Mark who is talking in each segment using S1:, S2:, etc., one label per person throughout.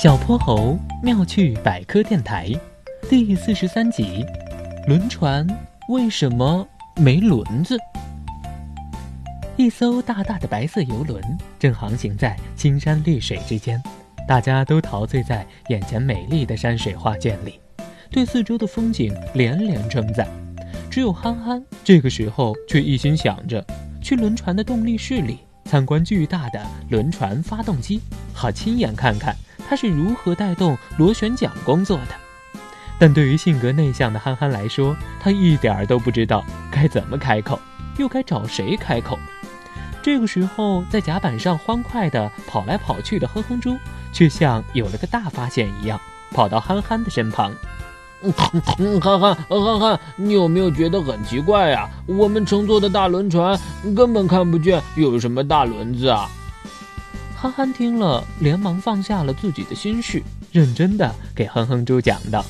S1: 小泼猴妙趣百科电台，第四十三集：轮船为什么没轮子？一艘大大的白色游轮正航行在青山绿水之间，大家都陶醉在眼前美丽的山水画卷里，对四周的风景连连称赞。只有憨憨这个时候却一心想着去轮船的动力室里参观巨大的轮船发动机，好亲眼看看。他是如何带动螺旋桨工作的？但对于性格内向的憨憨来说，他一点儿都不知道该怎么开口，又该找谁开口。这个时候，在甲板上欢快地跑来跑去的哼哼猪，却像有了个大发现一样，跑到憨憨的身旁。
S2: 憨憨，憨憨，你有没有觉得很奇怪呀？我们乘坐的大轮船根本看不见有什么大轮子啊！
S1: 憨憨听了，连忙放下了自己的心事，认真的给哼哼猪讲道：“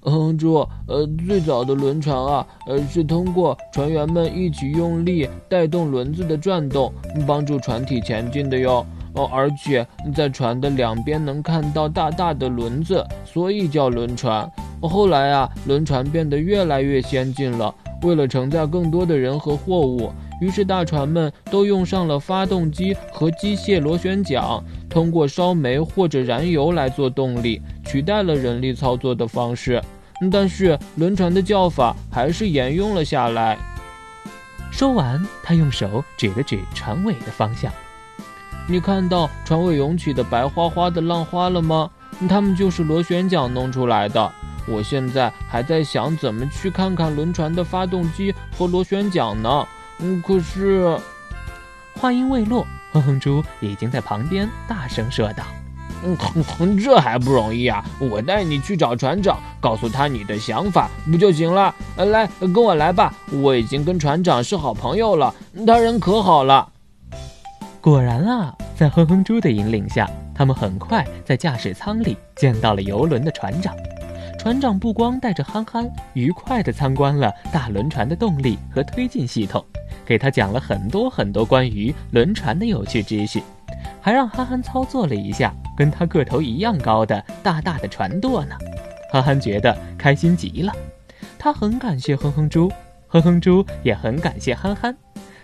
S2: 哼哼猪，呃，最早的轮船啊，呃，是通过船员们一起用力带动轮子的转动，帮助船体前进的哟。哦，而且在船的两边能看到大大的轮子，所以叫轮船。后来啊，轮船变得越来越先进了，为了承载更多的人和货物。”于是，大船们都用上了发动机和机械螺旋桨，通过烧煤或者燃油来做动力，取代了人力操作的方式。但是，轮船的叫法还是沿用了下来。
S1: 说完，他用手指了指船尾的方向：“
S2: 你看到船尾涌起的白花花的浪花了吗？它们就是螺旋桨弄出来的。我现在还在想怎么去看看轮船的发动机和螺旋桨呢。”嗯，可是，
S1: 话音未落，哼哼猪已经在旁边大声说道：“
S2: 嗯，这还不容易啊！我带你去找船长，告诉他你的想法，不就行了？来，跟我来吧！我已经跟船长是好朋友了，他人可好了。”
S1: 果然啊，在哼哼猪的引领下，他们很快在驾驶舱里见到了游轮的船长。船长不光带着憨憨愉快地参观了大轮船的动力和推进系统。给他讲了很多很多关于轮船的有趣知识，还让憨憨操作了一下跟他个头一样高的大大的船舵呢。憨憨觉得开心极了，他很感谢哼哼猪，哼哼猪也很感谢憨憨。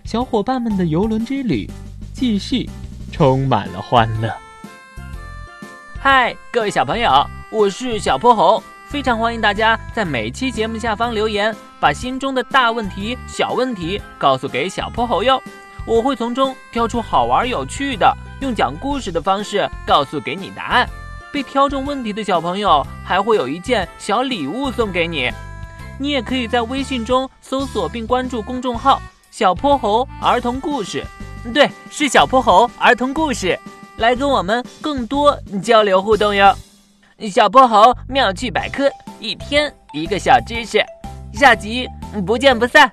S1: 小伙伴们的游轮之旅继续，充满了欢乐。
S3: 嗨，各位小朋友，我是小泼猴。非常欢迎大家在每期节目下方留言，把心中的大问题、小问题告诉给小泼猴哟，我会从中挑出好玩有趣的，用讲故事的方式告诉给你答案。被挑中问题的小朋友还会有一件小礼物送给你。你也可以在微信中搜索并关注公众号“小泼猴儿童故事”，对，是小泼猴儿童故事，来跟我们更多交流互动哟。小泼猴妙趣百科，一天一个小知识，下集不见不散。